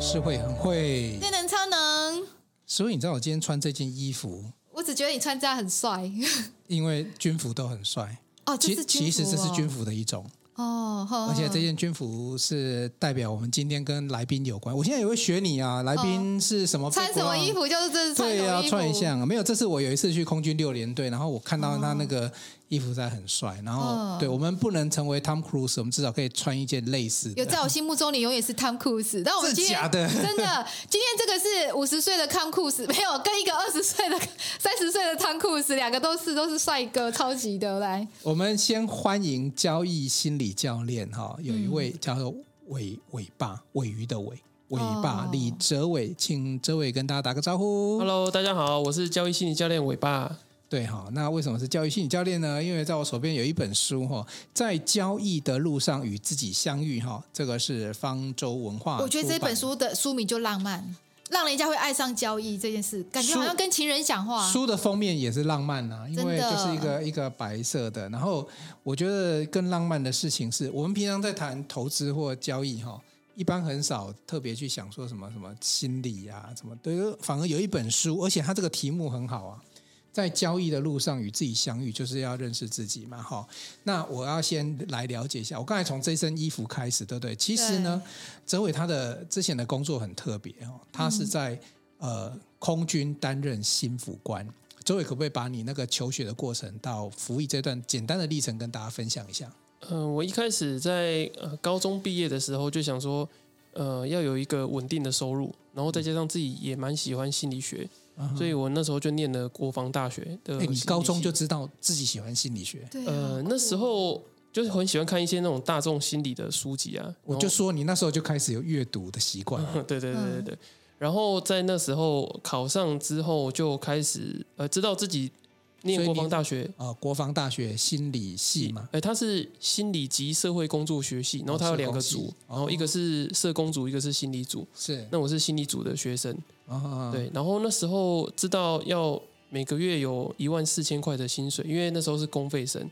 是会很会，电能超能。所以你知道我今天穿这件衣服，我只觉得你穿这样很帅，因为军服都很帅。哦，这是军服哦。其实这是军服的一种。哦，而且这件军服是代表我们今天跟来宾有关。我现在也会学你啊，来宾是什么？穿什么衣服就是这是穿对啊，穿一下啊。没有，这是我有一次去空军六连队，然后我看到他那个衣服在很帅。然后，哦、对我们不能成为 Tom Cruise，我们至少可以穿一件类似的。有在我心目中，你永远是 Tom Cruise。但我们今天假的，真的，今天这个是五十岁的 Tom Cruise，没有跟一个二十岁的、三十岁的 Tom Cruise，两个都是都是帅哥，超级的。来，我们先欢迎交易心理教练哈。有一位叫做尾尾巴尾鱼的尾尾爸李哲伟，请哲伟跟大家打个招呼。Hello，大家好，我是交易心理教练尾爸。对哈，那为什么是教育心理教练呢？因为在我手边有一本书哈，在交易的路上与自己相遇哈，这个是方舟文化。我觉得这本书的书名就浪漫。让人家会爱上交易这件事，感觉好像跟情人讲话。书的封面也是浪漫呐、啊，因为就是一个一个白色的。然后我觉得更浪漫的事情是我们平常在谈投资或交易哈，一般很少特别去想说什么什么心理呀、啊，什么对，反而有一本书，而且它这个题目很好啊。在交易的路上与自己相遇，就是要认识自己嘛，哈。那我要先来了解一下，我刚才从这身衣服开始，对不对？其实呢，哲伟他的之前的工作很特别哦，他是在、嗯、呃空军担任心辅官。哲伟可不可以把你那个求学的过程到服役这段简单的历程跟大家分享一下？嗯、呃，我一开始在呃高中毕业的时候就想说，呃，要有一个稳定的收入，然后再加上自己也蛮喜欢心理学。所以我那时候就念了国防大学的。哎，你高中就知道自己喜欢心理学？对。呃，那时候就是很喜欢看一些那种大众心理的书籍啊。我就说你那时候就开始有阅读的习惯。对对对对对。然后在那时候考上之后，就开始呃知道自己念国防大学啊，国防大学心理系嘛。哎，他是心理及社会工作学系，然后他有两个组，然后一个是社工组，一个是心理组。是。那我是心理组的学生。啊，对，然后那时候知道要每个月有一万四千块的薪水，因为那时候是公费生，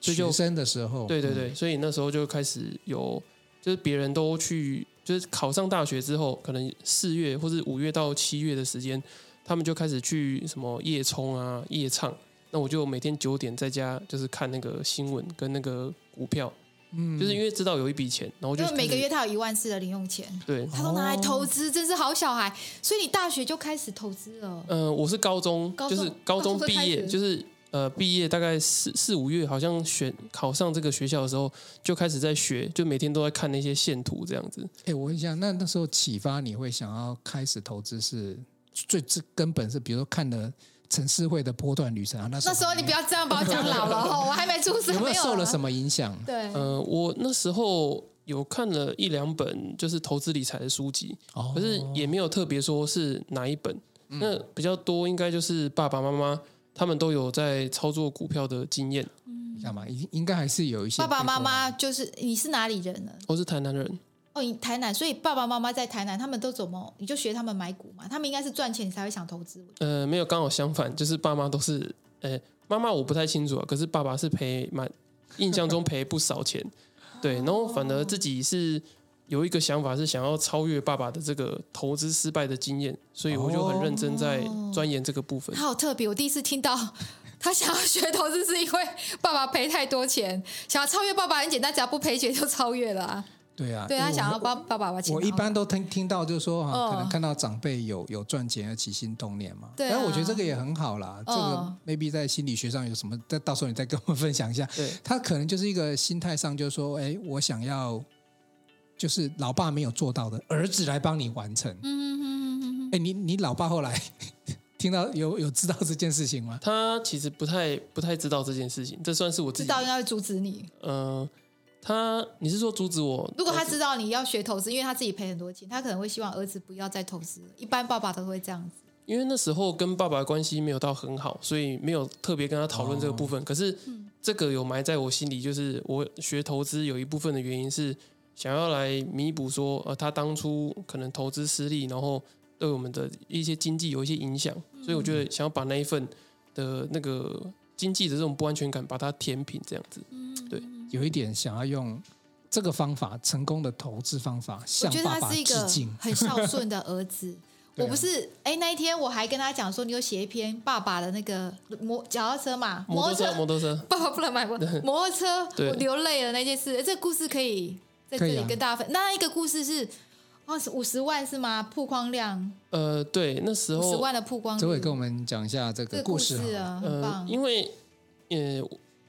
所以就学生的时候，对对对，所以那时候就开始有，就是别人都去，就是考上大学之后，可能四月或者五月到七月的时间，他们就开始去什么夜冲啊、夜唱，那我就每天九点在家就是看那个新闻跟那个股票。嗯，就是因为知道有一笔钱，然后就因为每个月他有一万四的零用钱，对，他都拿来投资，真是好小孩。所以你大学就开始投资了？呃，我是高中，高中就是高中毕业，就是呃毕业大概四四五月，好像选考上这个学校的时候，就开始在学，就每天都在看那些线图这样子。哎，我问一下，那那时候启发你会想要开始投资是最最根本是，比如说看的。陈思慧的波段旅程啊，那时候，那时候你不要这样把我讲老了 哦，我还没出生，有没有受了什么影响？对，呃，我那时候有看了一两本就是投资理财的书籍，哦，可是也没有特别说是哪一本，嗯，那比较多应该就是爸爸妈妈他们都有在操作股票的经验，嗯，干嘛？应应该还是有一些爸爸妈妈就是你是哪里人呢？我是台南人。哦，你台南，所以爸爸妈妈在台南，他们都怎么？你就学他们买股嘛？他们应该是赚钱，你才会想投资。呃，没有，刚好相反，就是爸妈都是，呃，妈妈我不太清楚啊，可是爸爸是赔蛮，印象中赔不少钱，对，然后反而自己是有一个想法，是想要超越爸爸的这个投资失败的经验，所以我就很认真在钻研这个部分。他好特别，我第一次听到他想要学投资，是因为爸爸赔太多钱，想要超越爸爸很简单，只要不赔钱就超越了啊。对啊，对他想要帮爸爸把钱。我一般都听听到，就是说啊，可能看到长辈有有赚钱而起心动念嘛。对，但我觉得这个也很好啦。这个 maybe 在心理学上有什么？再到时候你再跟我们分享一下。对，他可能就是一个心态上，就是说，哎，我想要，就是老爸没有做到的，儿子来帮你完成。嗯嗯嗯嗯。哎，你你老爸后来？听听到有有知道这件事情吗？他其实不太不太知道这件事情，这算是我自己知道应该会阻止你。呃，他你是说阻止我？如果他知道你要学投资，因为他自己赔很多钱，他可能会希望儿子不要再投资。一般爸爸都会这样子。因为那时候跟爸爸的关系没有到很好，所以没有特别跟他讨论这个部分。哦、可是这个有埋在我心里，就是我学投资有一部分的原因是想要来弥补说，呃，他当初可能投资失利，然后对我们的一些经济有一些影响，所以我觉得想要把那一份的那个经济的这种不安全感把它填平，这样子。对，有一点想要用这个方法，成功的投资方法，向爸爸致敬。很孝顺的儿子。我不是哎，那一天我还跟他讲说，你有写一篇爸爸的那个摩脚踏车嘛？摩托车，摩托车，爸爸不能买摩托车，我流泪了那件事。这个故事可以在这里跟大家分。那一个故事是哦，五十万是吗？曝光量？呃，对，那时候五十万的曝光量。这位跟我们讲一下这个故事啊，很棒。因为呃，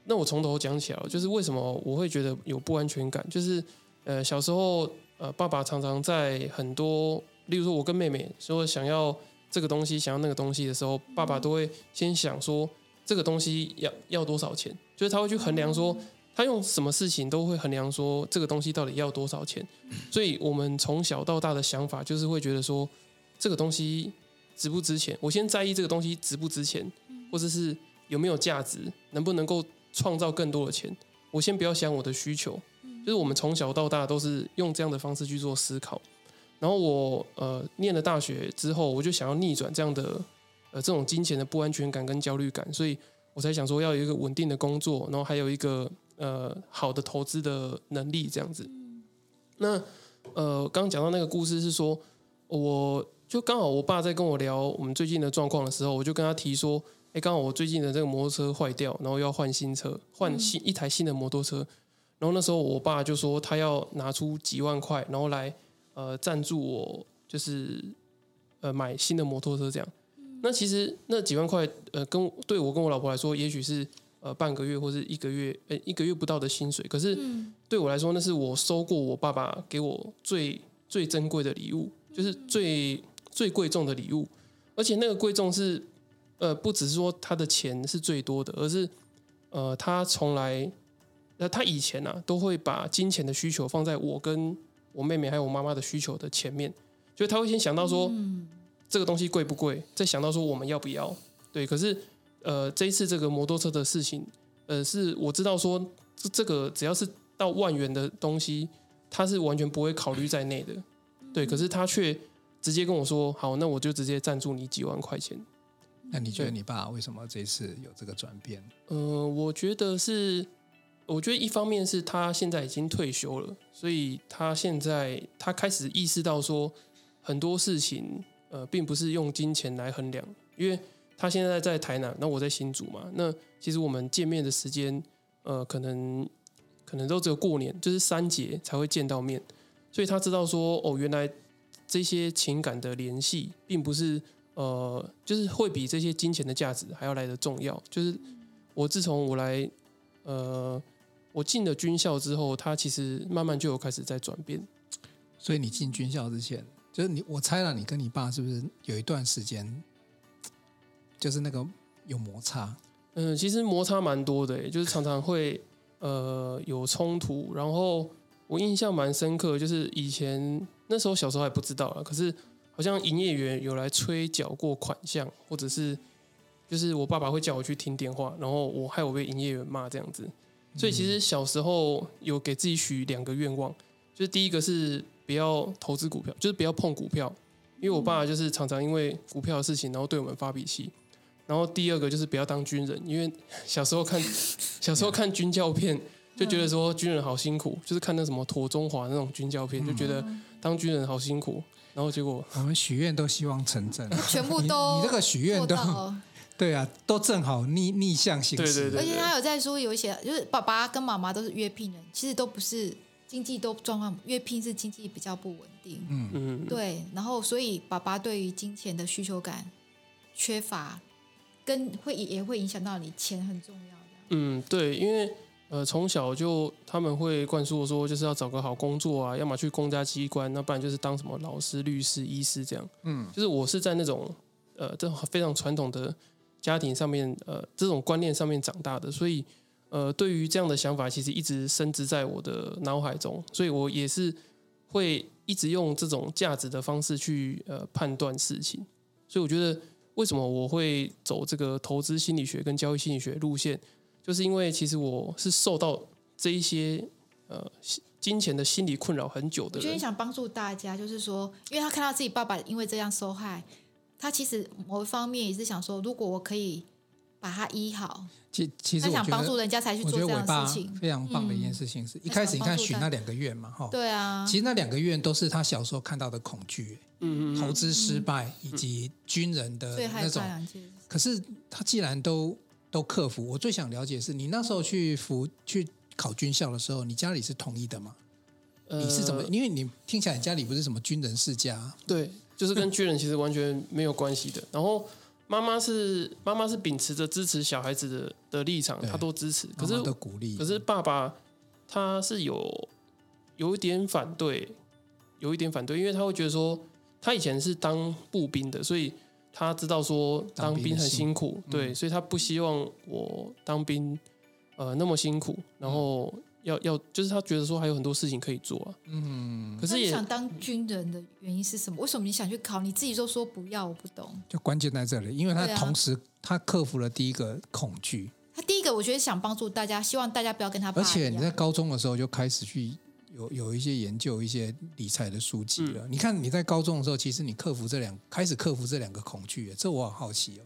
那我从头讲起来，就是为什么我会觉得有不安全感，就是呃，小时候呃，爸爸常常在很多。例如说，我跟妹妹说想要这个东西，想要那个东西的时候，爸爸都会先想说这个东西要要多少钱，就是他会去衡量说，他用什么事情都会衡量说这个东西到底要多少钱。所以我们从小到大的想法就是会觉得说这个东西值不值钱，我先在意这个东西值不值钱，或者是有没有价值，能不能够创造更多的钱。我先不要想我的需求，就是我们从小到大都是用这样的方式去做思考。然后我呃念了大学之后，我就想要逆转这样的呃这种金钱的不安全感跟焦虑感，所以我才想说要有一个稳定的工作，然后还有一个呃好的投资的能力这样子。那呃刚刚讲到那个故事是说，我就刚好我爸在跟我聊我们最近的状况的时候，我就跟他提说，哎，刚好我最近的这个摩托车坏掉，然后要换新车，换新一台新的摩托车。然后那时候我爸就说他要拿出几万块，然后来。呃，赞助我就是呃买新的摩托车这样。那其实那几万块，呃，跟对我跟我老婆来说，也许是呃半个月或是一个月，呃一个月不到的薪水。可是对我来说，那是我收过我爸爸给我最最珍贵的礼物，就是最最贵重的礼物。而且那个贵重是呃不只是说他的钱是最多的，而是呃他从来呃他以前啊都会把金钱的需求放在我跟。我妹妹还有我妈妈的需求的前面，就他会先想到说，这个东西贵不贵，再想到说我们要不要。对，可是呃，这一次这个摩托车的事情，呃，是我知道说这这个只要是到万元的东西，他是完全不会考虑在内的。对，可是他却直接跟我说，好，那我就直接赞助你几万块钱。那你觉得你爸为什么这次有这个转变？呃，我觉得是。我觉得一方面是他现在已经退休了，所以他现在他开始意识到说很多事情呃并不是用金钱来衡量，因为他现在在台南，那我在新竹嘛，那其实我们见面的时间呃可能可能都只有过年，就是三节才会见到面，所以他知道说哦，原来这些情感的联系并不是呃就是会比这些金钱的价值还要来的重要，就是我自从我来呃。我进了军校之后，他其实慢慢就有开始在转变。所以你进军校之前，就是你，我猜了，你跟你爸是不是有一段时间，就是那个有摩擦？嗯，其实摩擦蛮多的，就是常常会呃有冲突。然后我印象蛮深刻，就是以前那时候小时候还不知道啊，可是好像营业员有来催缴过款项，或者是就是我爸爸会叫我去听电话，然后我害我被营业员骂这样子。所以其实小时候有给自己许两个愿望，就是第一个是不要投资股票，就是不要碰股票，因为我爸就是常常因为股票的事情，然后对我们发脾气。然后第二个就是不要当军人，因为小时候看 小时候看军教片，就觉得说军人好辛苦，就是看那什么陀中华那种军教片，就觉得当军人好辛苦。然后结果我们许愿都希望成真，全部 都你这个许愿都。对啊，都正好逆逆向行事。对对对，而且他有在说，有一些就是爸爸跟妈妈都是约聘人，其实都不是经济都状况，约聘是经济比较不稳定。嗯嗯。对，然后所以爸爸对于金钱的需求感缺乏，跟会也会影响到你钱很重要。嗯，对，因为呃从小就他们会灌输我说，就是要找个好工作啊，要么去公家机关，那不然就是当什么老师、律师、医师这样。嗯，就是我是在那种。呃这种非常传统的家庭上面呃这种观念上面长大的，所以呃对于这样的想法，其实一直深植在我的脑海中，所以我也是会一直用这种价值的方式去呃判断事情。所以我觉得为什么我会走这个投资心理学跟交易心理学路线，就是因为其实我是受到这一些呃。金钱的心理困扰很久的人，我觉得想帮助大家，就是说，因为他看到自己爸爸因为这样受害，他其实某一方面也是想说，如果我可以把他医好，其其实他想帮助人家才去做这样的事情。非常棒的一件事情是，嗯、一开始你看许那两个月嘛，哈，对啊，其实那两个月都是他小时候看到的恐惧，嗯嗯，投资失败以及军人的那种，可是他既然都都克服，我最想了解是你那时候去服去。考军校的时候，你家里是同意的吗？呃、你是怎么？因为你听起来你家里不是什么军人世家，对，就是跟军人其实完全没有关系的。然后妈妈是妈妈是秉持着支持小孩子的的立场，她都支持，可是的鼓励。可是爸爸他是有有一点反对，有一点反对，因为他会觉得说，他以前是当步兵的，所以他知道说当兵很辛苦，对，所以他不希望我当兵。呃，那么辛苦，然后要要，就是他觉得说还有很多事情可以做啊。嗯，可是也想当军人的原因是什么？为什么你想去考？你自己都说不要，我不懂。就关键在这里，因为他同时、啊、他克服了第一个恐惧。他第一个，我觉得想帮助大家，希望大家不要跟他。而且你在高中的时候就开始去有有一些研究一些理财的书籍了。嗯、你看你在高中的时候，其实你克服这两开始克服这两个恐惧，这我很好奇哦。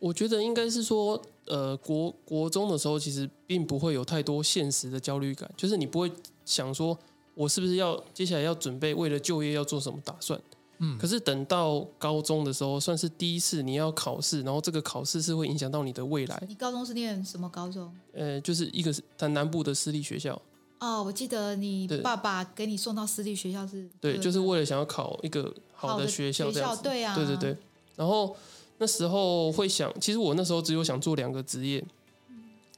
我觉得应该是说，呃，国国中的时候，其实并不会有太多现实的焦虑感，就是你不会想说，我是不是要接下来要准备为了就业要做什么打算。嗯。可是等到高中的时候，算是第一次你要考试，然后这个考试是会影响到你的未来。你高中是念什么高中？呃，就是一个是在南部的私立学校。哦，我记得你爸爸给你送到私立学校是？对，就是为了想要考一个好的学校这样子。学校，对啊。对对对，然后。那时候会想，其实我那时候只有想做两个职业，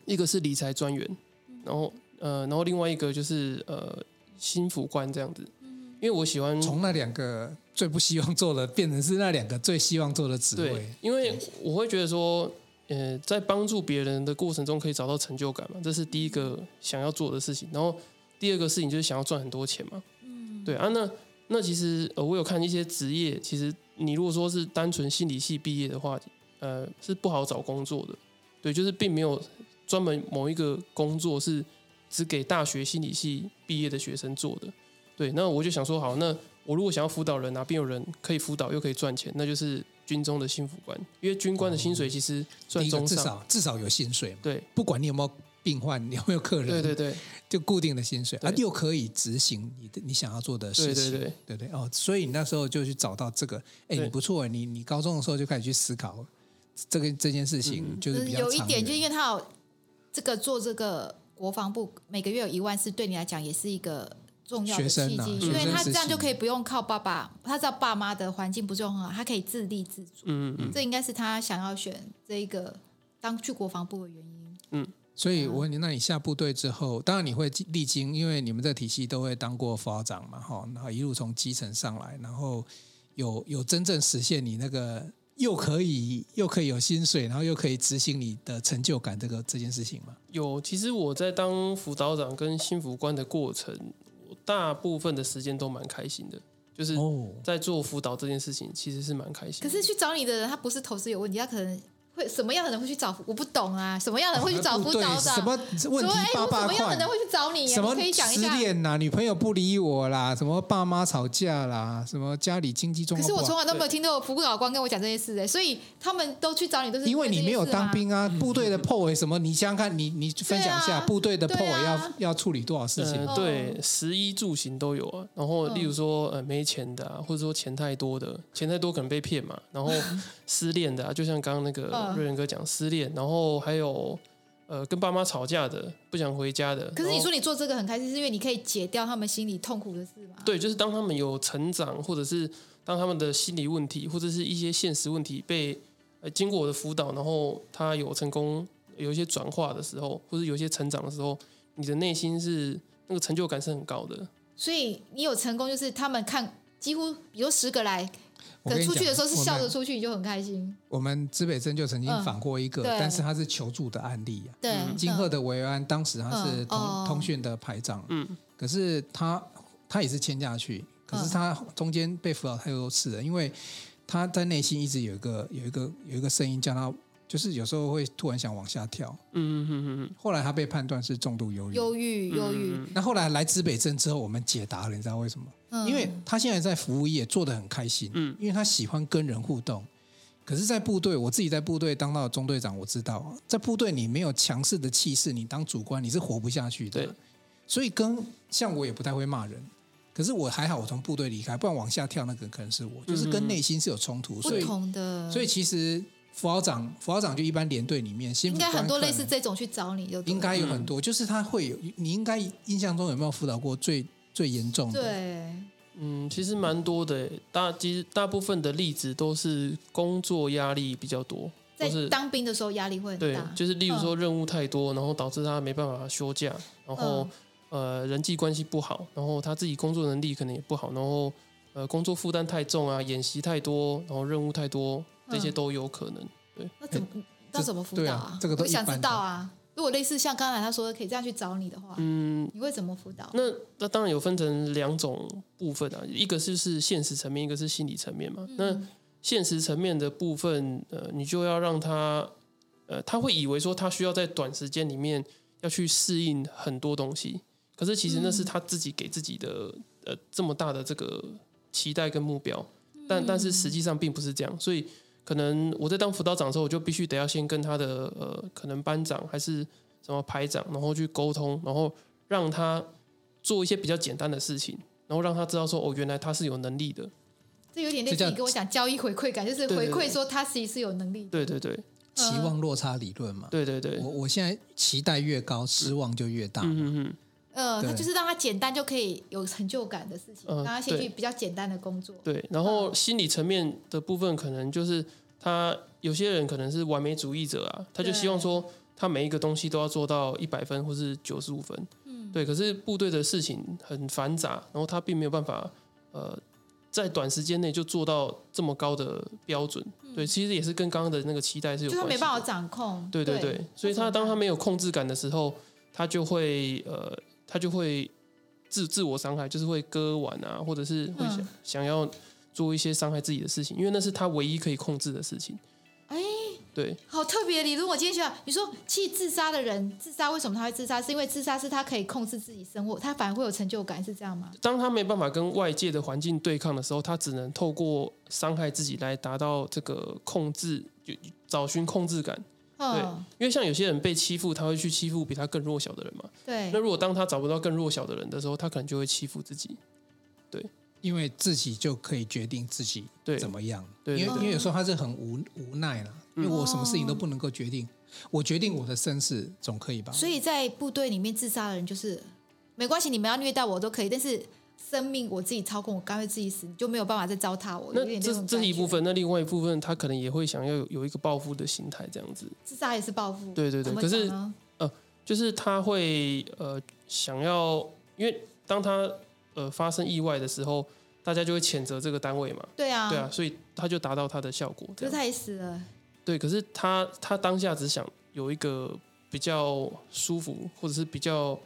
一个是理财专员，然后呃，然后另外一个就是呃，心辅官这样子，因为我喜欢从那两个最不希望做的，变成是那两个最希望做的职位。对，因为我会觉得说，呃，在帮助别人的过程中可以找到成就感嘛，这是第一个想要做的事情。然后第二个事情就是想要赚很多钱嘛。嗯，对啊，那那其实呃，我有看一些职业，其实。你如果说是单纯心理系毕业的话，呃，是不好找工作的。对，就是并没有专门某一个工作是只给大学心理系毕业的学生做的。对，那我就想说，好，那我如果想要辅导人，哪边有人可以辅导又可以赚钱，那就是军中的幸福官，因为军官的薪水其实算中上，至少至少有薪水。对，不管你有没有。病患，你有没有客人？对对对，就固定的薪水，啊，又可以执行你的你想要做的事情，对对对，对对？哦，所以你那时候就去找到这个，哎，你不错，你你高中的时候就开始去思考这个这件事情，就是比较有一点，就是因为他有这个做这个国防部每个月有一万四，对你来讲也是一个重要的契机，因为他这样就可以不用靠爸爸，他知道爸妈的环境不是很好，他可以自立自主，嗯嗯，这应该是他想要选这一个当去国防部的原因，嗯。所以我问你，那你下部队之后，当然你会历经，因为你们这个体系都会当过副校长嘛，哈，然后一路从基层上来，然后有有真正实现你那个又可以又可以有薪水，然后又可以执行你的成就感这个这件事情吗？有，其实我在当辅导长跟新辅官的过程，我大部分的时间都蛮开心的，就是在做辅导这件事情，其实是蛮开心的。可是去找你的人，他不是投资有问题，他可能。什么样的人会去找？我不懂啊！什么样的人会去找辅导长？什么问题八八卦？什么样的人会去找你？什么可以讲一下？失恋呐，女朋友不理我啦，什么爸妈吵架啦，什么家里经济状况。可是我从来都没有听到辅导官跟我讲这些事哎，所以他们都去找你，都是因为你没有当兵啊。部队的破尾什么？你想想看，你你分享一下部队的破尾要要处理多少事情？对，食衣住行都有啊。然后例如说呃没钱的，或者说钱太多的，钱太多可能被骗嘛。然后失恋的，就像刚刚那个瑞仁哥讲失恋。然后还有，呃，跟爸妈吵架的，不想回家的。可是你说你做这个很开心，是因为你可以解掉他们心里痛苦的事吗？对，就是当他们有成长，或者是当他们的心理问题，或者是一些现实问题被呃经过我的辅导，然后他有成功有一些转化的时候，或者有一些成长的时候，你的内心是那个成就感是很高的。所以你有成功，就是他们看几乎，比如十个来。可能出去的时候是笑着出去，你就很开心。我们资北镇就曾经访过一个，嗯、但是他是求助的案例啊。对，金鹤的维安当时他是通、嗯、通讯的排长，嗯，可是他他也是签下去，可是他中间被辅导太多次了，因为他在内心一直有一个有一个有一个声音叫他。就是有时候会突然想往下跳，嗯嗯嗯嗯。后来他被判断是重度忧郁，忧郁，忧郁。那后来来指北镇之后，我们解答了，你知道为什么？嗯、因为他现在在服务业做的很开心，嗯，因为他喜欢跟人互动。可是，在部队，我自己在部队当到中队长，我知道，在部队你没有强势的气势，你当主官你是活不下去的。对。所以跟像我也不太会骂人，可是我还好，我从部队离开，不然往下跳那个可能是我，就是跟内心是有冲突，所以不同的。所以其实。辅导长，辅导长就一般连队里面，应该很多类似这种去找你就，就应该有很多，就是他会有，你应该印象中有没有辅导过最最严重的？对，嗯，其实蛮多的，大其实大部分的例子都是工作压力比较多，在当兵的时候压力会很大，对，就是例如说任务太多，然后导致他没办法休假，然后、嗯、呃人际关系不好，然后他自己工作能力可能也不好，然后呃工作负担太重啊，演习太多，然后任务太多。这些都有可能，对。那怎么那怎么辅导啊？这个都我想知道啊。如果类似像刚才他说的，可以这样去找你的话，嗯，你会怎么辅导？那那当然有分成两种部分啊，一个是是现实层面，一个是心理层面嘛。嗯、那现实层面的部分，呃，你就要让他，呃，他会以为说他需要在短时间里面要去适应很多东西，可是其实那是他自己给自己的，呃，这么大的这个期待跟目标，但但是实际上并不是这样，所以。可能我在当辅导长的时候，我就必须得要先跟他的呃，可能班长还是什么排长，然后去沟通，然后让他做一些比较简单的事情，然后让他知道说，哦，原来他是有能力的。这有点类似你跟我讲交易回馈感，就是回馈说他其实是有能力的。对对对，期望落差理论嘛。对对对，我我现在期待越高，失望就越大。嗯嗯。呃，他就是让他简单就可以有成就感的事情，让他先去比较简单的工作。对，然后心理层面的部分，可能就是他有些人可能是完美主义者啊，他就希望说他每一个东西都要做到一百分或是九十五分。嗯，对。可是部队的事情很繁杂，然后他并没有办法呃在短时间内就做到这么高的标准。对，其实也是跟刚刚的那个期待是有关系。就他没办法掌控。对对对，所以他当他没有控制感的时候，他就会呃。他就会自自我伤害，就是会割腕啊，或者是会想、嗯、想要做一些伤害自己的事情，因为那是他唯一可以控制的事情。哎，对，好特别的理论。我今天学到，你说，去自杀的人自杀，为什么他会自杀？是因为自杀是他可以控制自己生活，他反而会有成就感，是这样吗？当他没办法跟外界的环境对抗的时候，他只能透过伤害自己来达到这个控制，就找寻控制感。对，因为像有些人被欺负，他会去欺负比他更弱小的人嘛。对。那如果当他找不到更弱小的人的时候，他可能就会欺负自己。对，因为自己就可以决定自己怎么样。对，对，对，对，因为因为有时候他是很无无奈了，因为我什么事情都不能够决定，我决定我的生死总可以吧？所以在部队里面自杀的人就是没关系，你们要虐待我都可以，但是。生命我自己操控，我干脆自己死，你就没有办法再糟蹋我。那这这是一部分，那另外一部分，他可能也会想要有有一个报复的心态，这样子。自杀也是报复。对对对，可是呃，就是他会呃想要，因为当他呃发生意外的时候，大家就会谴责这个单位嘛。对啊，对啊，所以他就达到他的效果。可是他也死了。对，可是他他当下只想有一个比较舒服，或者是比较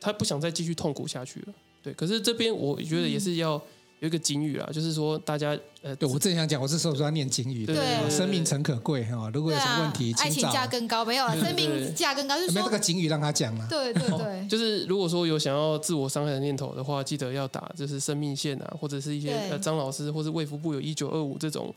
他不想再继续痛苦下去了。对，可是这边我觉得也是要有一个警语啦，嗯、就是说大家呃，对我正想讲，我是说说要念警语，对，生命诚可贵哈，如果有什么问题，爱情价更高，没有了，生命价更高，就是说没有这个警语让他讲了，对对对、哦，就是如果说有想要自我伤害的念头的话，记得要打，就是生命线啊，或者是一些呃张老师或是卫福部有一九二五这种。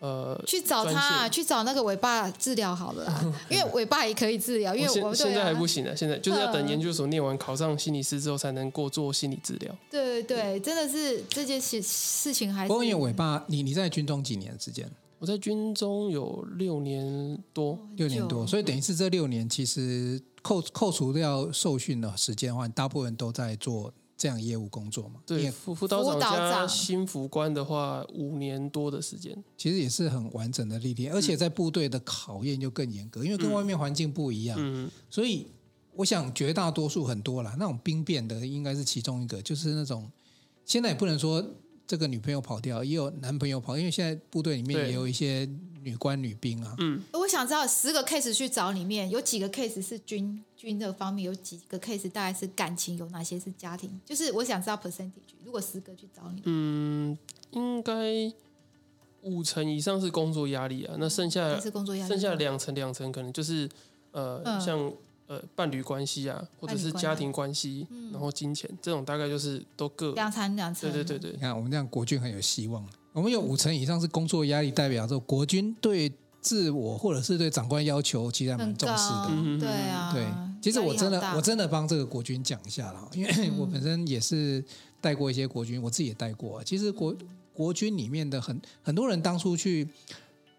呃，去找他，啊，去找那个尾巴治疗好了啦，因为尾巴也可以治疗。因为我现在还不行啊，现在就是要等研究所念完，考上心理师之后，才能过做心理治疗。对对对，真的是这件事事情还是。不过因为尾巴，你你在军中几年时间？我在军中有六年多，六年多，所以等于是这六年，其实扣扣除掉受训的时间的话，大部分都在做。这样业务工作嘛？对，辅辅导长加新辅官的话，五年多的时间，其实也是很完整的历练，而且在部队的考验就更严格，因为跟外面环境不一样。嗯，所以我想绝大多数很多啦，那种兵变的应该是其中一个，就是那种现在也不能说这个女朋友跑掉，也有男朋友跑，因为现在部队里面也有一些女官女兵啊。嗯，我想知道十个 case 去找里面有几个 case 是军军的方面，有几个 case 大概是感情，有哪些是家庭？就是我想知道 percentage。如果十个去找你，嗯，应该五成以上是工作压力啊，那剩下是工作压力，剩下两成两成可能就是呃、嗯、像。呃，伴侣关系啊，或者是家庭关系，嗯、然后金钱这种，大概就是都各两层两层。对对对对，你看我们这样国军很有希望。我们有五成以上是工作压力，代表着国军对自我或者是对长官要求其实还蛮重视的。对啊，对，其实我真的我真的帮这个国军讲一下了，因为我本身也是带过一些国军，我自己也带过。其实国国军里面的很很多人当初去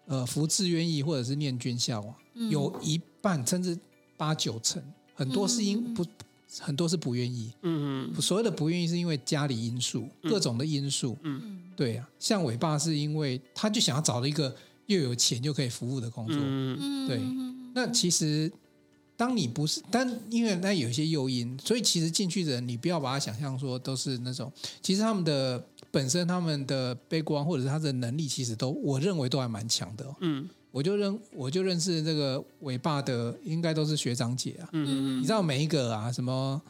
呃服志愿役或者是念军校啊，有一半甚至。八九成，很多是因不，很多是不愿意。嗯嗯，所谓的不愿意是因为家里因素，各种的因素。嗯，对啊，像伟爸是因为他就想要找到一个又有钱又可以服务的工作。嗯，对。那其实当你不是，但因为那有一些诱因，所以其实进去的人，你不要把他想象说都是那种，其实他们的本身他们的悲观或者是他的能力，其实都我认为都还蛮强的。嗯。我就认我就认识这个伟爸的，应该都是学长姐啊。嗯嗯，你知道每一个啊，什么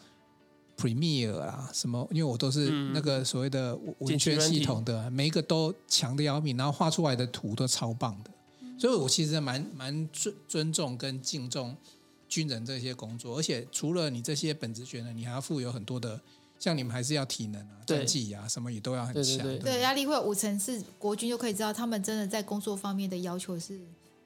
Premiere 啊，什么，因为我都是那个所谓的文宣系统的，每一个都强的要命，然后画出来的图都超棒的。所以我其实蛮蛮尊尊重跟敬重军人这些工作，而且除了你这些本职学呢，你还要负有很多的，像你们还是要体能啊、战绩啊，什么也都要很强。对，对，压力会有五成是国军就可以知道，他们真的在工作方面的要求是。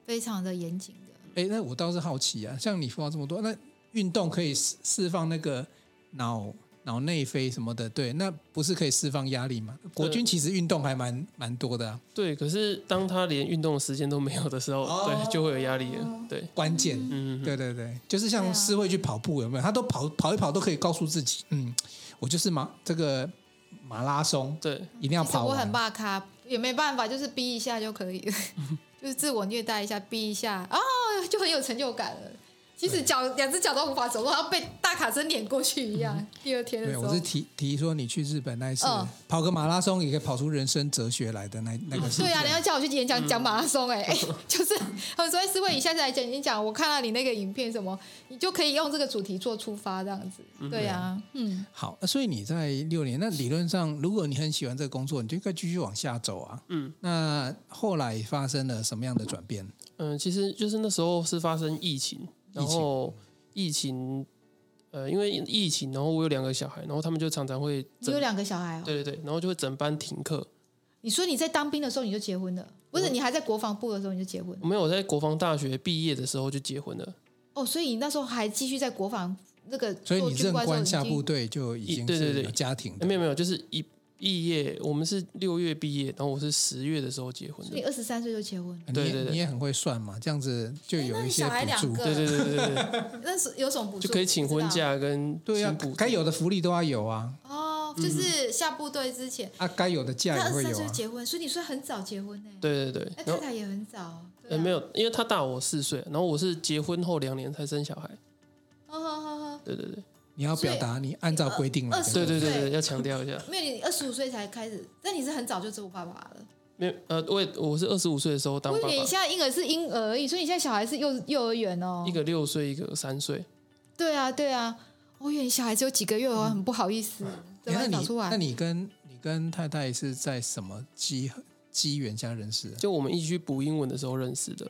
非常的严谨的。哎，那我倒是好奇啊，像你说这么多，那运动可以释释放那个脑脑内啡什么的，对，那不是可以释放压力吗？国军其实运动还蛮蛮多的啊。对，可是当他连运动的时间都没有的时候，哦、对，就会有压力了。对，关键，嗯，对对对，就是像诗慧去跑步有没有？他都跑跑一跑都可以告诉自己，嗯，我就是马这个马拉松，对，一定要跑。我很怕卡，也没办法，就是逼一下就可以了。就是自我虐待一下，逼一下，啊，就很有成就感了。即使脚两只脚都无法走路，好像被大卡车碾过去一样。嗯、第二天的时候，我是提提说你去日本那一次，嗯、跑个马拉松也可以跑出人生哲学来的那那个。对啊，你要叫我去演讲讲马拉松，哎、嗯，就是他们说思慧，你下次来讲演讲，我看到你那个影片什么，你就可以用这个主题做出发，这样子。对啊，嗯。好，所以你在六年，那理论上，如果你很喜欢这个工作，你就应该继续往下走啊。嗯。那后来发生了什么样的转变？嗯，其实就是那时候是发生疫情。然后疫情，呃，因为疫情，然后我有两个小孩，然后他们就常常会。你有两个小孩哦？对对对，然后就会整班停课。你说你在当兵的时候你就结婚了？不是，你还在国防部的时候你就结婚？没有，我在国防大学毕业的时候就结婚了。哦，所以你那时候还继续在国防那个？所以你任官下部队就已经是有家庭？没有没有，就是一。毕业，我们是六月毕业，然后我是十月的时候结婚的。你二十三岁就结婚？对对对，你也很会算嘛，这样子就有一些补助。对对对对对，那是有什么补助？就可以请婚假跟对啊，该有的福利都要有啊。哦，就是下部队之前啊，该有的假也会有。二十三岁结婚，所以你说很早结婚呢？对对对，那太太也很早。呃，没有，因为他大我四岁，然后我是结婚后两年才生小孩。好好好好，对对对。你要表达你按照规定来，对对对对，要强调一下。没有，你二十五岁才开始，但你是很早就做爸爸了。没有，呃，我我是二十五岁的时候当爸爸。你现在婴儿是婴儿而已，所以你现在小孩是幼幼儿园哦。一个六岁，一个三岁。对啊，对啊。我以为你小孩只有几个月，我很不好意思。怎么找出来？那你跟你跟太太是在什么机机缘下认识的？就我们一起去补英文的时候认识的。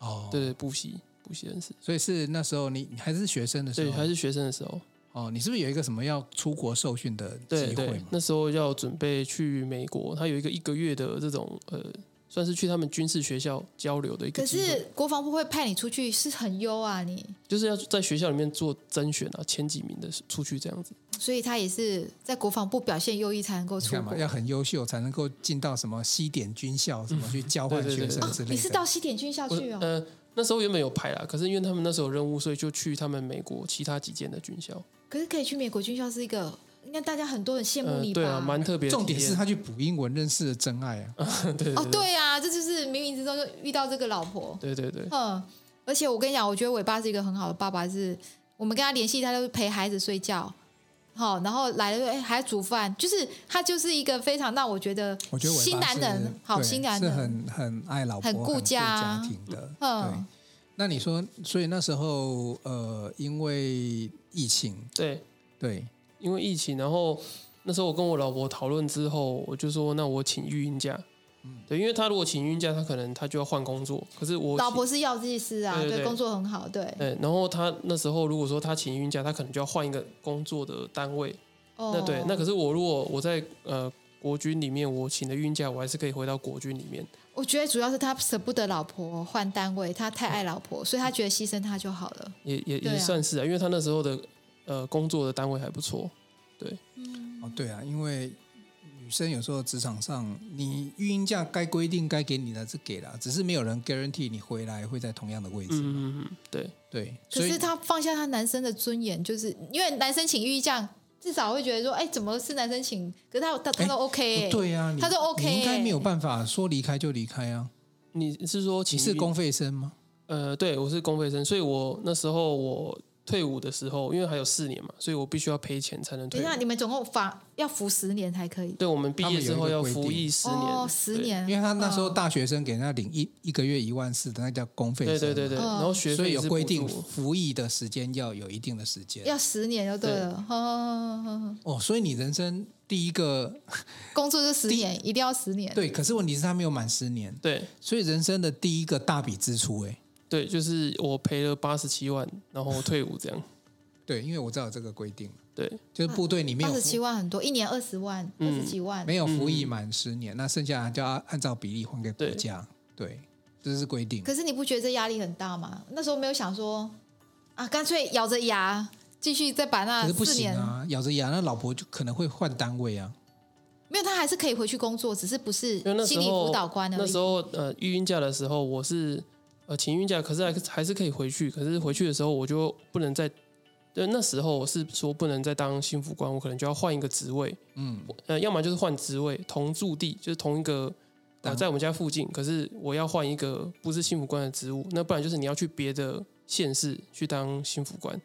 哦，对对，补习补习认识。所以是那时候你你还是学生的时候，对，还是学生的时候。哦，你是不是有一个什么要出国受训的机会？对对，那时候要准备去美国，他有一个一个月的这种呃，算是去他们军事学校交流的一个。可是国防部会派你出去，是很优啊，你就是要在学校里面做甄选啊，前几名的出去这样子。所以他也是在国防部表现优异才能够出国，要很优秀才能够进到什么西点军校，什么去交换学生之类的。你是到西点军校去哦？呃，那时候原本有排啦，可是因为他们那时候有任务，所以就去他们美国其他几间的军校。可是可以去美国军校是一个，应该大家很多人羡慕你吧？对啊，蛮特别。重点是他去补英文，认识了真爱啊！对哦，对啊，这就是冥冥之中就遇到这个老婆。对对对。嗯，而且我跟你讲，我觉得尾巴是一个很好的爸爸，是我们跟他联系，他都是陪孩子睡觉，好，然后来了，哎，还煮饭，就是他就是一个非常让我觉得，我觉得新男人，好新男人，是很很爱老婆、很顾家，家庭的。嗯，那你说，所以那时候呃，因为疫情，对对，因为疫情，然后那时候我跟我老婆讨论之后，我就说，那我请育婴假。对，因为他如果请孕假，他可能他就要换工作。可是我老婆是药剂师啊，对，对，对，工作很好，对。对，然后他那时候如果说他请孕假，他可能就要换一个工作的单位。哦。那对，那可是我如果我在呃国军里面，我请的孕假，我还是可以回到国军里面。我觉得主要是他舍不得老婆换单位，他太爱老婆，所以他觉得牺牲他就好了。也也也算是啊，因为他那时候的呃工作的单位还不错。对。嗯。哦，对啊，因为。女生有时候职场上，你育婴假该规定该给你的是给了，只是没有人 guarantee 你回来会在同样的位置。嗯嗯，对对。可是他放下他男生的尊严，就是因为男生请育婴假，至少会觉得说，哎，怎么是男生请？可是他他他都 OK，对呀，他都 OK，应该没有办法说离开就离开啊。你是说你是公费生吗？呃，对，我是公费生，所以我那时候我。退伍的时候，因为还有四年嘛，所以我必须要赔钱才能退伍。等一下，你们总共罚要服十年才可以？对，我们毕业之后要服役十年。哦，十年。因为他那时候大学生给人家领一一个月一万四的，那叫公费生。对对对对。然后学费所以有规定，服役的时间要有一定的时间。要十年就对了。哦，所以你人生第一个工作是十年，一定要十年。对，可是问题是他没有满十年。对，所以人生的第一个大笔支出，哎，对，就是我赔了八十七万，然后退伍这样。对，因为我知道有这个规定。对，就是部队里面二十七万很多，一年二十万，二十几万。没有服役满十年，那剩下就要按照比例还给国家。对，这是规定。可是你不觉得这压力很大吗？那时候没有想说啊，干脆咬着牙继续再把那四年。可是不行啊，咬着牙，那老婆就可能会换单位啊。没有，他还是可以回去工作，只是不是心理辅导官。那时候呃，育婴假的时候，我是呃请育婴假，可是还还是可以回去。可是回去的时候，我就不能再。对，那时候我是说不能再当幸福官，我可能就要换一个职位。嗯，呃，要么就是换职位，同驻地就是同一个，呃，在我们家附近，可是我要换一个不是幸福官的职务，那不然就是你要去别的县市去当幸福官。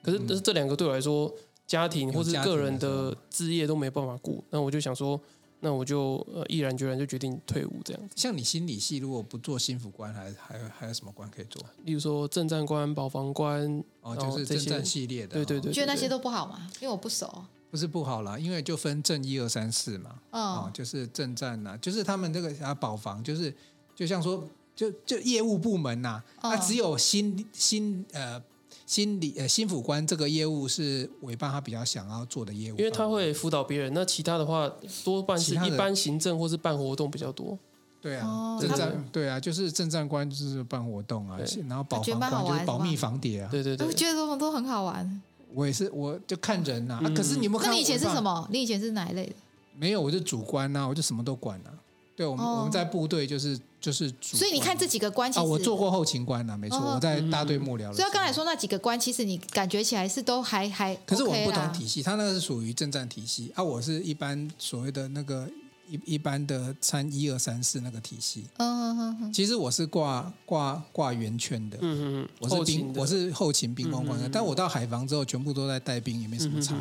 可是，但是这两个对我来说，家庭或是个人的置业都没办法顾，那我就想说。那我就呃毅然决然就决定退伍这样子。像你心理系如果不做心辅官，还还有还有什么官可以做？例如说正战官、保防官，哦，就是正战系列的。对对对，觉得那些都不好吗？因为我不熟。不是不好啦，因为就分正一二三四嘛。哦，就是正战呐，就是他们这个啊保防，就是就像说就就业务部门呐，那只有心心呃。心理呃，心辅官这个业务是委办他比较想要做的业务，因为他会辅导别人。那其他的话，多半是一般行政或是办活动比较多。对啊，政战对啊，就是政战官就是办活动啊，然后保防官就是保密防谍啊。对对对，我觉得都都很好玩。我也是，我就看人呐。可是你们，那你以前是什么？你以前是哪一类的？没有，我就主观呐，我就什么都管呐。对，我们我们在部队就是。就是，所以你看这几个官，其实我做过后勤官啊，没错，我在大队幕僚。所以刚才说那几个官，其实你感觉起来是都还还，可是我们不同体系，他那个是属于政战体系啊，我是一般所谓的那个一一般的参一二三四那个体系。嗯嗯嗯。其实我是挂挂挂圆圈的，嗯嗯，我是兵，我是后勤兵工官，但我到海防之后，全部都在带兵，也没什么差。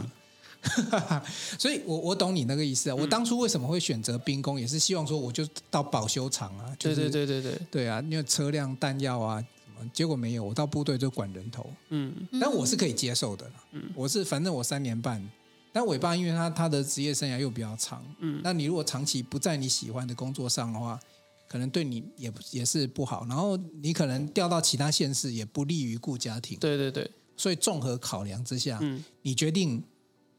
所以我，我我懂你那个意思啊。我当初为什么会选择兵工，也是希望说，我就到保修厂啊。就是、对对对对对。对啊，因为车辆弹药啊什么，结果没有。我到部队就管人头。嗯。但我是可以接受的。嗯。我是反正我三年半，但尾巴因为他他的职业生涯又比较长。嗯。那你如果长期不在你喜欢的工作上的话，可能对你也也是不好。然后你可能调到其他县市，也不利于顾家庭。对对对。所以综合考量之下，嗯，你决定。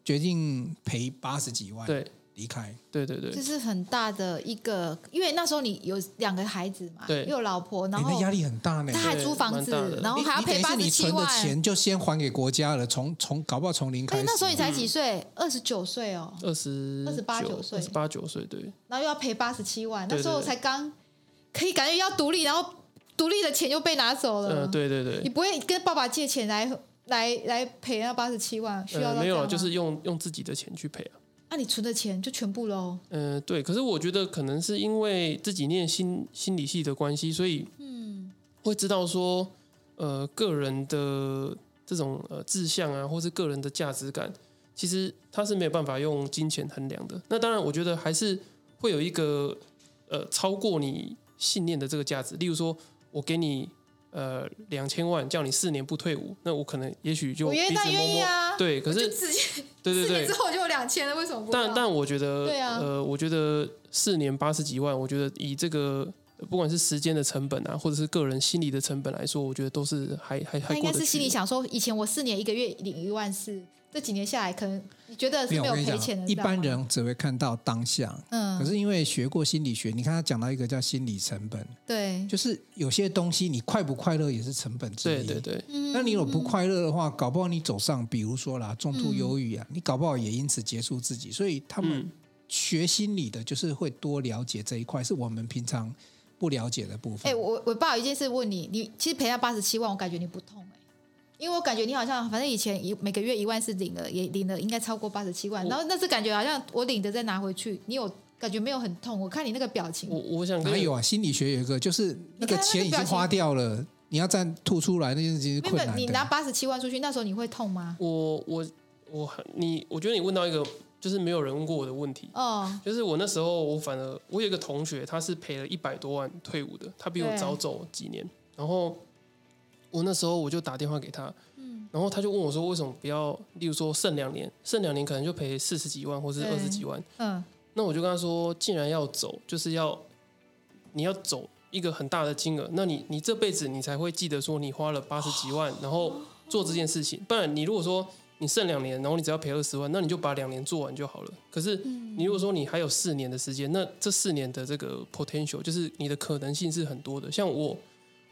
决定赔八十几万，对，离开，对对对，这是很大的一个，因为那时候你有两个孩子嘛，对，又有老婆，然后压力很大呢，他还租房子，然后还要赔八十七万，你存的钱就先还给国家了，从从搞不好从零开始。那时候你才几岁？二十九岁哦，二十二十八九岁，二十八九岁对，然后又要赔八十七万，那时候才刚可以感觉要独立，然后独立的钱又被拿走了，对对对，你不会跟爸爸借钱来？来来赔那八十七万，需要、呃、没有，就是用用自己的钱去赔啊。那、啊、你存的钱就全部喽？嗯、呃，对。可是我觉得可能是因为自己念心心理系的关系，所以嗯，会知道说，呃，个人的这种呃志向啊，或是个人的价值感，其实它是没有办法用金钱衡量的。那当然，我觉得还是会有一个呃超过你信念的这个价值。例如说，我给你呃两千万，叫你四年不退伍，那我可能也许就我愿意，那愿意啊。对，可是直接对对对，四年之后就有两千了，为什么不？但但我觉得，对啊，呃，我觉得四年八十几万，我觉得以这个。不管是时间的成本啊，或者是个人心理的成本来说，我觉得都是还还还。应该是心里想说，以前我四年一个月领一万四，这几年下来，可能你觉得是没有赔钱的。一般人只会看到当下，嗯，可是因为学过心理学，你看他讲到一个叫心理成本，对，就是有些东西你快不快乐也是成本之一，对对对。那你有不快乐的话，搞不好你走上，比如说啦，重度忧郁啊，嗯、你搞不好也因此结束自己。所以他们学心理的，就是会多了解这一块，是我们平常。不了解的部分。哎、欸，我我爸有一件事问你，你其实赔他八十七万，我感觉你不痛哎、欸，因为我感觉你好像反正以前一每个月一万是领了，也领了应该超过八十七万，然后那次感觉好像我领的再拿回去，你有感觉没有很痛？我看你那个表情，我我想还有啊，心理学有一个就是那个钱已经花掉了，你，你要再吐出来那件事情是困难的。你拿八十七万出去，那时候你会痛吗？我我我你，我觉得你问到一个。就是没有人问过我的问题。哦，就是我那时候，我反而我有一个同学，他是赔了一百多万退伍的，他比我早走几年。然后我那时候我就打电话给他，嗯，然后他就问我说，为什么不要？例如说剩两年，剩两年可能就赔四十几万或是二十几万。嗯，那我就跟他说，既然要走，就是要你要走一个很大的金额，那你你这辈子你才会记得说你花了八十几万，然后做这件事情。不然你如果说。你剩两年，然后你只要赔二十万，那你就把两年做完就好了。可是你如果说你还有四年的时间，那这四年的这个 potential 就是你的可能性是很多的。像我，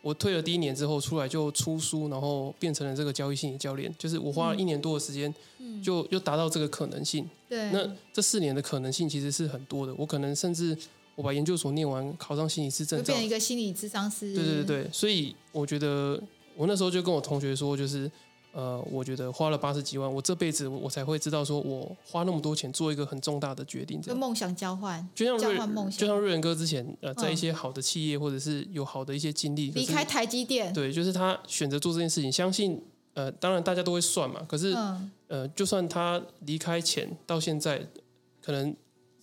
我退了第一年之后出来就出书，然后变成了这个交易心理教练，就是我花了一年多的时间，就又达到这个可能性。对，那这四年的可能性其实是很多的。我可能甚至我把研究所念完，考上心理师证照，变成一个心理咨商师。对对对，所以我觉得我那时候就跟我同学说，就是。呃，我觉得花了八十几万，我这辈子我才会知道，说我花那么多钱做一个很重大的决定，跟梦想交换，就像瑞，交换梦想，就像瑞仁哥之前呃，在一些好的企业或者是有好的一些经历，离开台积电，对，就是他选择做这件事情，相信呃，当然大家都会算嘛，可是、嗯、呃，就算他离开前到现在，可能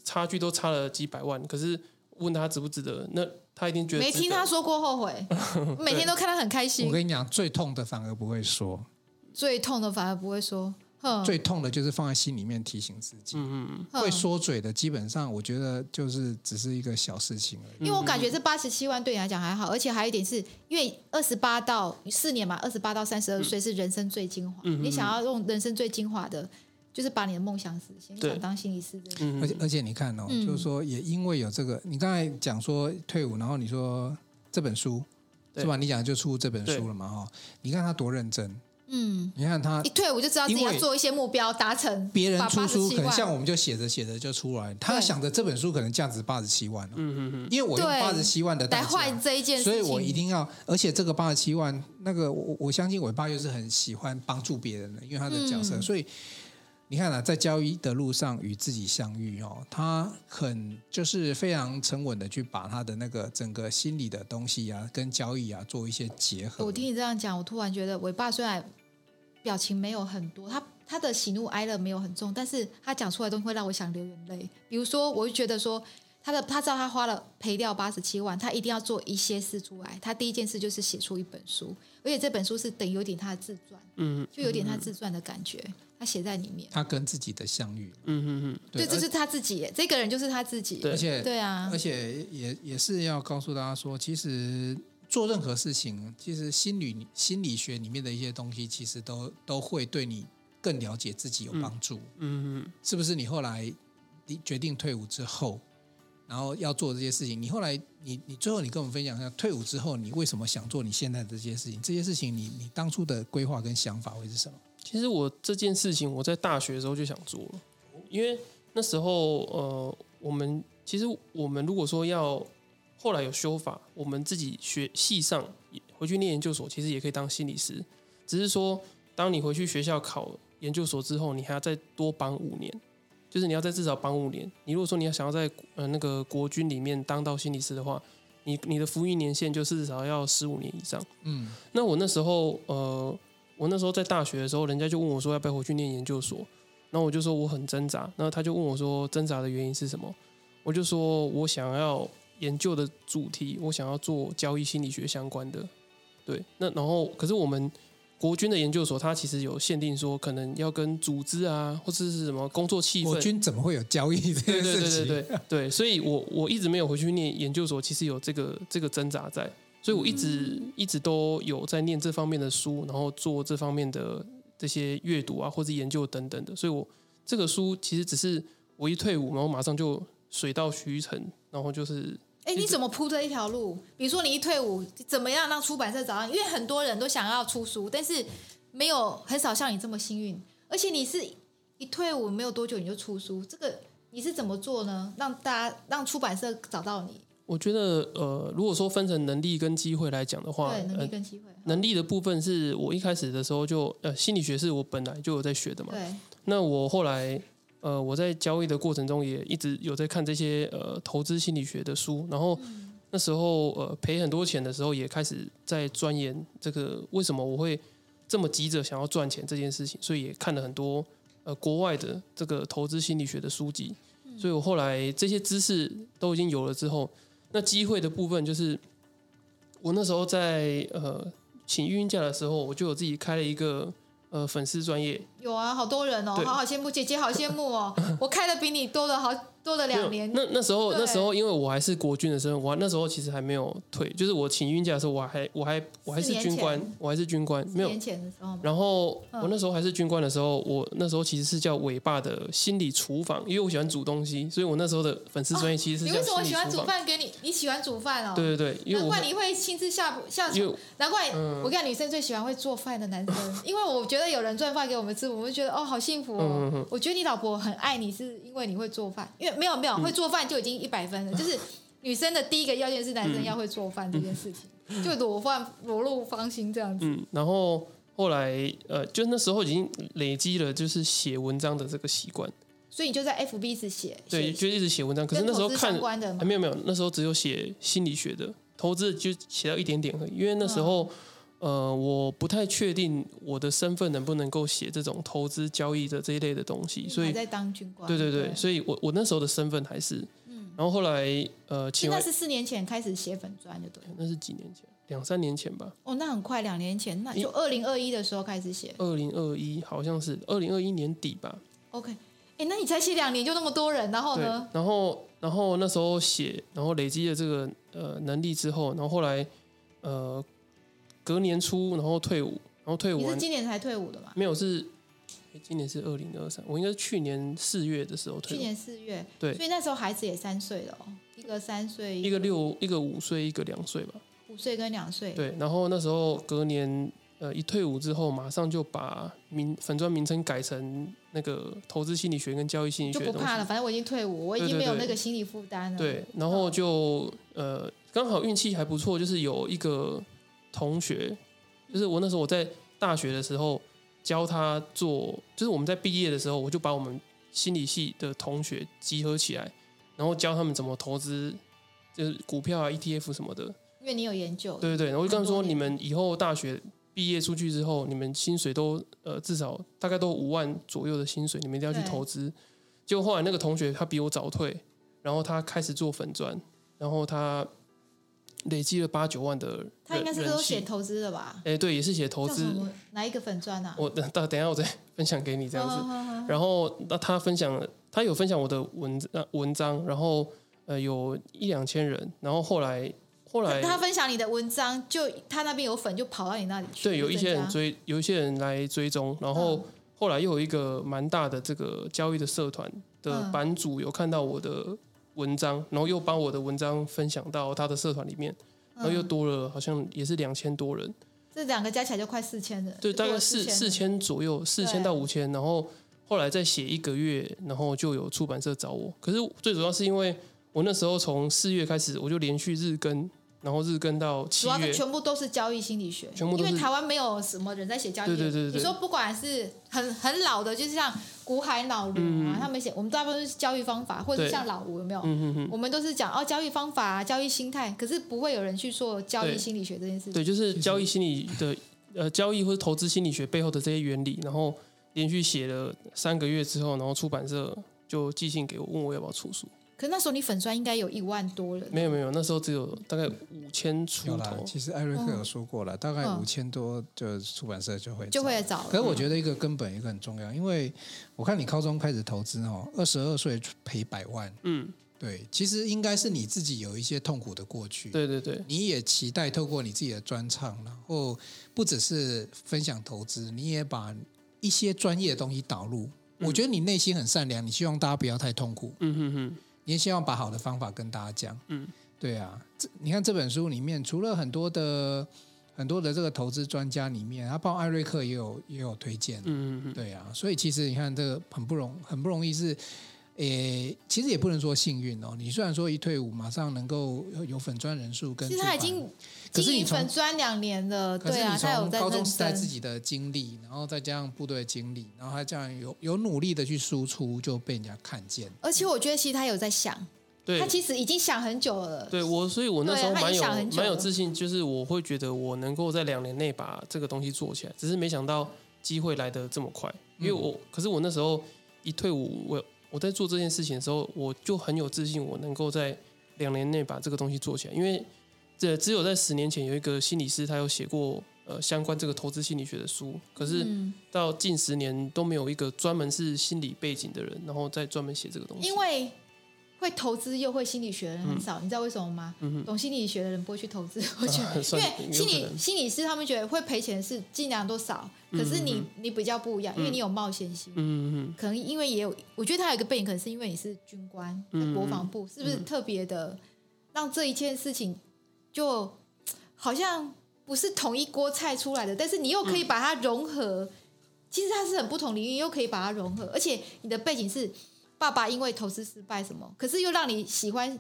差距都差了几百万，可是问他值不值得，那他一定觉得没听他说过后悔，每天都看他很开心。我跟你讲，最痛的反而不会说。最痛的反而不会说，最痛的就是放在心里面提醒自己。嗯嗯，会说嘴的基本上我觉得就是只是一个小事情而已。因为我感觉这八十七万对你来讲还好，而且还有一点是因为二十八到四年嘛，二十八到三十二岁是人生最精华。嗯、你想要用人生最精华的，就是把你的梦想实现，你想当心理师。而且而且你看哦，嗯、就是说也因为有这个，你刚才讲说退伍，然后你说这本书对是吧？你讲就出这本书了嘛？哈对，你看他多认真。嗯，你看他一退伍就知道自己要做一些目标达成。别人出书可能像我们就写着写着就出来，他想着这本书可能价值八十七万。嗯嗯嗯。因为我用八十七万的来换这一件事，所以我一定要，而且这个八十七万，那个我我相信我爸又是很喜欢帮助别人的，因为他的角色，嗯、所以你看啊，在交易的路上与自己相遇哦，他很就是非常沉稳的去把他的那个整个心理的东西啊，跟交易啊做一些结合。我听你这样讲，我突然觉得伟爸虽然。表情没有很多，他他的喜怒哀乐没有很重，但是他讲出来的东西会让我想流眼泪。比如说，我就觉得说，他的他知道他花了赔掉八十七万，他一定要做一些事出来。他第一件事就是写出一本书，而且这本书是等于有点他的自传，嗯，就有点他自传的感觉，他写在里面。他跟自己的相遇，嗯嗯嗯，对，这是他自己，这个人就是他自己，而且对啊，而且也也是要告诉大家说，其实。做任何事情，其实心理心理学里面的一些东西，其实都都会对你更了解自己有帮助。嗯嗯，是不是？你后来你决定退伍之后，然后要做这些事情，你后来你你最后你跟我们分享一下，退伍之后你为什么想做你现在的这些事情？这些事情你你当初的规划跟想法会是什么？其实我这件事情我在大学的时候就想做了，因为那时候呃，我们其实我们如果说要。后来有修法，我们自己学系上回去念研究所，其实也可以当心理师。只是说，当你回去学校考研究所之后，你还要再多绑五年，就是你要再至少绑五年。你如果说你要想要在呃那个国军里面当到心理师的话，你你的服役年限就至少要十五年以上。嗯，那我那时候呃，我那时候在大学的时候，人家就问我说要不要回去念研究所。然后我就说我很挣扎，然后他就问我说挣扎的原因是什么？我就说我想要研究的主题，我想要做交易心理学相关的。对，那然后可是我们国军的研究所，它其实有限定说，可能要跟组织啊，或者是什么工作气氛。国军怎么会有交易这件事情？对对对对对，对，所以我我一直没有回去念研究所，其实有这个这个挣扎在，所以我一直、嗯、一直都有在念这方面的书，然后做这方面的这些阅读啊，或者研究等等的。所以我这个书其实只是我一退伍，然后马上就水到渠成，然后就是。哎，你怎么铺这一条路？比如说你一退伍，怎么样让出版社找到你？因为很多人都想要出书，但是没有很少像你这么幸运。而且你是一退伍没有多久你就出书，这个你是怎么做呢？让大家让出版社找到你？我觉得呃，如果说分成能力跟机会来讲的话，对，能力跟机会。呃，能力的部分是我一开始的时候就呃，心理学是我本来就有在学的嘛。对。那我后来。呃，我在交易的过程中也一直有在看这些呃投资心理学的书，然后那时候呃赔很多钱的时候，也开始在钻研这个为什么我会这么急着想要赚钱这件事情，所以也看了很多呃国外的这个投资心理学的书籍，所以我后来这些知识都已经有了之后，那机会的部分就是我那时候在呃请育婴假的时候，我就有自己开了一个。呃，粉丝专业有啊，好多人哦，好好羡慕姐姐，好羡慕哦，我开的比你多了好。多了两年，那那时候那时候，因为我还是国军的身份，我那时候其实还没有退，就是我请育婴假的时候，我还我还我还是军官，我还是军官，没有。年前的时候。然后我那时候还是军官的时候，我那时候其实是叫伟爸的心理厨房，因为我喜欢煮东西，所以我那时候的粉丝专业其实是。你为什么喜欢煮饭？给你你喜欢煮饭哦？对对对，难怪你会亲自下下厨。难怪我看女生最喜欢会做饭的男生，因为我觉得有人做饭给我们吃，我就觉得哦好幸福哦。我觉得你老婆很爱你，是因为你会做饭，因为没有没有会做。饭就已经一百分了，就是女生的第一个要件是男生要会做饭这件事情，嗯、就裸饭裸露芳心这样子。嗯，然后后来呃，就那时候已经累积了就是写文章的这个习惯，所以你就在 FB 一直写，对，就一直写文章。可是那时候看关的、哎、没有没有，那时候只有写心理学的，投资就写到一点点而已，因为那时候。嗯呃，我不太确定我的身份能不能够写这种投资交易的这一类的东西，所以在当军官。对对对，对所以我我那时候的身份还是，嗯，然后后来呃，现在是四年前开始写粉砖就对，那是几年前，两三年前吧。哦，那很快，两年前，那就二零二一的时候开始写。二零二一好像是二零二一年底吧。OK，哎，那你才写两年就那么多人，然后呢？然后然后那时候写，然后累积了这个呃能力之后，然后后来呃。隔年初，然后退伍，然后退伍。你是今年才退伍的吗？没有，是今年是二零二三，我应该是去年四月的时候退伍。去年四月，对，所以那时候孩子也三岁了，一个三岁，一个六，一个五岁，一个两岁吧。五岁跟两岁。对，然后那时候隔年，呃，一退伍之后，马上就把名粉专名称改成那个投资心理学跟交易心理学。就不怕了，反正我已经退伍，我已经没有那个心理负担了。对，然后就呃，刚好运气还不错，就是有一个。同学，就是我那时候我在大学的时候教他做，就是我们在毕业的时候，我就把我们心理系的同学集合起来，然后教他们怎么投资，就是股票啊、ETF 什么的。因为你有研究。对对对，我就跟他说，你们以后大学毕业出去之后，你们薪水都呃至少大概都五万左右的薪水，你们一定要去投资。结果后来那个同学他比我早退，然后他开始做粉砖，然后他。累积了八九万的，他应该是都写投资的吧？哎，对，也是写投资。哪一个粉钻啊？我 等等等下我再分享给你这样子。然后那他分享，他有分享我的文文章，然后呃有一两千人，然后后来后来他分享你的文章，就他那边有粉就跑到你那里去。对，有一些人追，有一些人来追踪，然后后来又有一个蛮大的这个交易的社团的版主有看到我的。文章，然后又把我的文章分享到他的社团里面，然后又多了，好像也是两千多人。嗯、这两个加起来就快四千人。对，大概四四千左右，四千到五千。然后后来再写一个月，然后就有出版社找我。可是最主要是因为我那时候从四月开始，我就连续日更。然后日更到七月，主要全部都是交易心理学，全部都是，因为台湾没有什么人在写交易。对对对对。你说不管是很很老的，就是像古海老卢啊，嗯、他们写，我们大部分都是交易方法，或者像老吴有没有？嗯嗯嗯。我们都是讲哦，交易方法、交易心态，可是不会有人去做交易心理学这件事情。对，就是交易心理的呃，交易或者投资心理学背后的这些原理，然后连续写了三个月之后，然后出版社就寄信给我，问我要不要出书。可那时候你粉砖应该有一万多了。没有没有，那时候只有大概五千出头。其实艾瑞克有说过了，嗯、大概五千多，就出版社就会就会找。可是我觉得一个根本一个很重要，因为我看你高中开始投资哦，二十二岁赔百万，嗯，对，其实应该是你自己有一些痛苦的过去。对对对，你也期待透过你自己的专唱，然后不只是分享投资，你也把一些专业的东西导入。嗯、我觉得你内心很善良，你希望大家不要太痛苦。嗯哼哼。你也希望把好的方法跟大家讲，嗯，对啊，这你看这本书里面，除了很多的很多的这个投资专家里面，他包括艾瑞克也有也有推荐，嗯嗯嗯，对啊，所以其实你看这个很不容很不容易是。诶，其实也不能说幸运哦。你虽然说一退伍马上能够有粉砖人数跟，其实他已经经营粉砖两年了，对啊，他有在高中时代自己的经历，然后再加上部队的经历，然后他这样有有努力的去输出，就被人家看见。而且我觉得其实他有在想，对，他其实已经想很久了。对我，所以我那时候蛮有蛮有自信，就是我会觉得我能够在两年内把这个东西做起来，只是没想到机会来的这么快。因为我，可是我那时候一退伍，我。我在做这件事情的时候，我就很有自信，我能够在两年内把这个东西做起来。因为这只有在十年前有一个心理师，他有写过呃相关这个投资心理学的书，可是到近十年都没有一个专门是心理背景的人，然后再专门写这个东西。因为会投资又会心理学的人很少，嗯、你知道为什么吗？嗯、懂心理学的人不会去投资，我觉得，因为心理心理师他们觉得会赔钱是尽量都少。可是你你比较不一样，因为你有冒险心。嗯嗯，可能因为也有，我觉得他有一个背景，可能是因为你是军官，在国防部，是不是特别的让这一件事情就好像不是同一锅菜出来的，但是你又可以把它融合。其实它是很不同领域，又可以把它融合，而且你的背景是。爸爸因为投资失败什么，可是又让你喜欢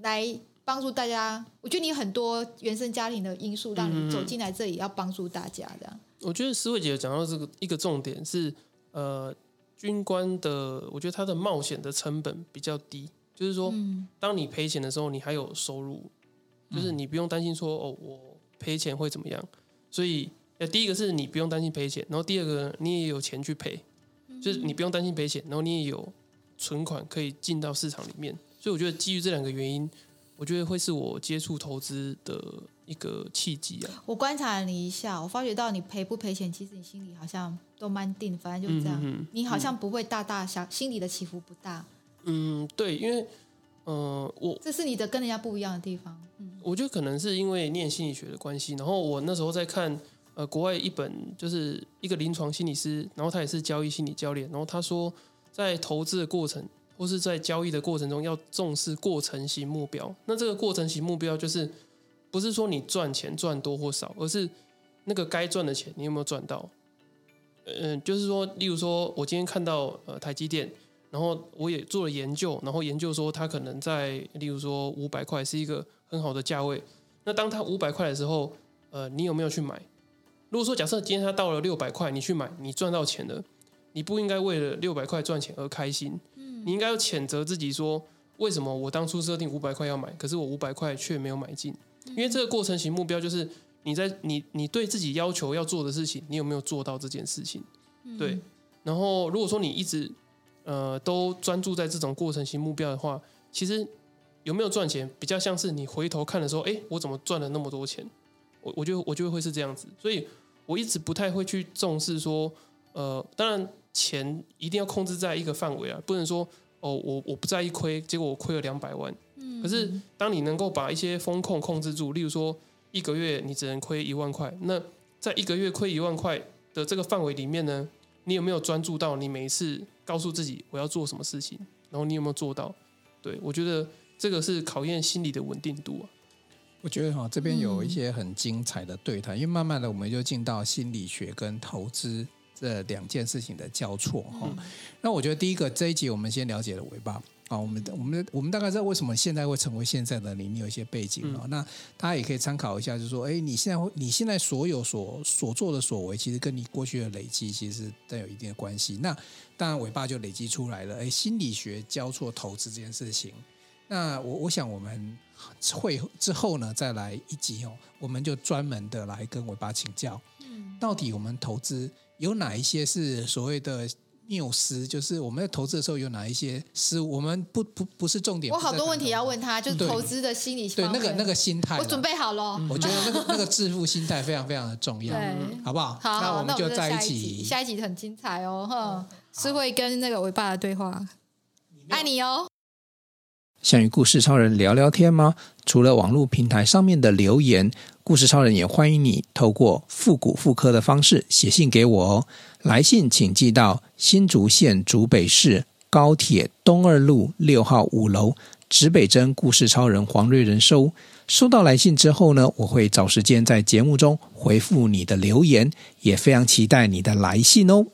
来帮助大家。我觉得你有很多原生家庭的因素，让你走进来这里要帮助大家这样。我觉得思慧姐讲到这个一个重点是，呃，军官的，我觉得他的冒险的成本比较低，就是说，当你赔钱的时候，你还有收入，就是你不用担心说哦，我赔钱会怎么样。所以，呃，第一个是你不用担心赔钱，然后第二个你也有钱去赔，就是你不用担心赔钱，然后你也有。存款可以进到市场里面，所以我觉得基于这两个原因，我觉得会是我接触投资的一个契机啊。我观察了你一下，我发觉到你赔不赔钱，其实你心里好像都蛮定，反正就是这样。你好像不会大大小，心里的起伏不大。嗯，对，因为，呃，我这是你的跟人家不一样的地方。嗯，我觉得可能是因为念心理学的关系，然后我那时候在看呃国外一本就是一个临床心理师，然后他也是交易心理教练，然后他说。在投资的过程，或是在交易的过程中，要重视过程型目标。那这个过程型目标，就是不是说你赚钱赚多或少，而是那个该赚的钱你有没有赚到？嗯，就是说，例如说，我今天看到呃台积电，然后我也做了研究，然后研究说它可能在，例如说五百块是一个很好的价位。那当它五百块的时候，呃，你有没有去买？如果说假设今天它到了六百块，你去买，你赚到钱了。你不应该为了六百块赚钱而开心，你应该要谴责自己说，为什么我当初设定五百块要买，可是我五百块却没有买进？因为这个过程型目标就是你在你你对自己要求要做的事情，你有没有做到这件事情？对。然后如果说你一直呃都专注在这种过程型目标的话，其实有没有赚钱，比较像是你回头看的时候，哎，我怎么赚了那么多钱？我我觉得我觉得会是这样子，所以我一直不太会去重视说，呃，当然。钱一定要控制在一个范围啊，不能说哦，我我不在意亏，结果我亏了两百万。嗯，可是当你能够把一些风控控制住，例如说一个月你只能亏一万块，那在一个月亏一万块的这个范围里面呢，你有没有专注到你每一次告诉自己我要做什么事情，然后你有没有做到？对，我觉得这个是考验心理的稳定度啊。我觉得哈，这边有一些很精彩的对谈，嗯，因为慢慢的我们就进到心理学跟投资。这两件事情的交错哈，嗯、那我觉得第一个这一集我们先了解了尾巴啊，我们我们我们大概知道为什么现在会成为现在的你，你有一些背景啊，嗯、那大家也可以参考一下，就是说，哎，你现在你现在所有所所做的所为，其实跟你过去的累积其实都有一定的关系。那当然尾巴就累积出来了，哎，心理学交错投资这件事情。那我我想我们会之后呢再来一集哦，我们就专门的来跟尾巴请教，嗯，到底我们投资。有哪一些是所谓的谬思？就是我们在投资的时候有哪一些失误？我们不不不是重点。我好多问题要问他，就是投资的心理对那个那个心态，我准备好了。我觉得那个那个致富心态非常非常的重要，好不好？好，那我们就在一起。下一集很精彩哦，哼，是会跟那个伟爸的对话。爱你哦。想与故事超人聊聊天吗？除了网络平台上面的留言，故事超人也欢迎你透过复古复刻的方式写信给我哦。来信请寄到新竹县竹北市高铁东二路六号五楼，指北针故事超人黄瑞仁收。收到来信之后呢，我会找时间在节目中回复你的留言，也非常期待你的来信哦。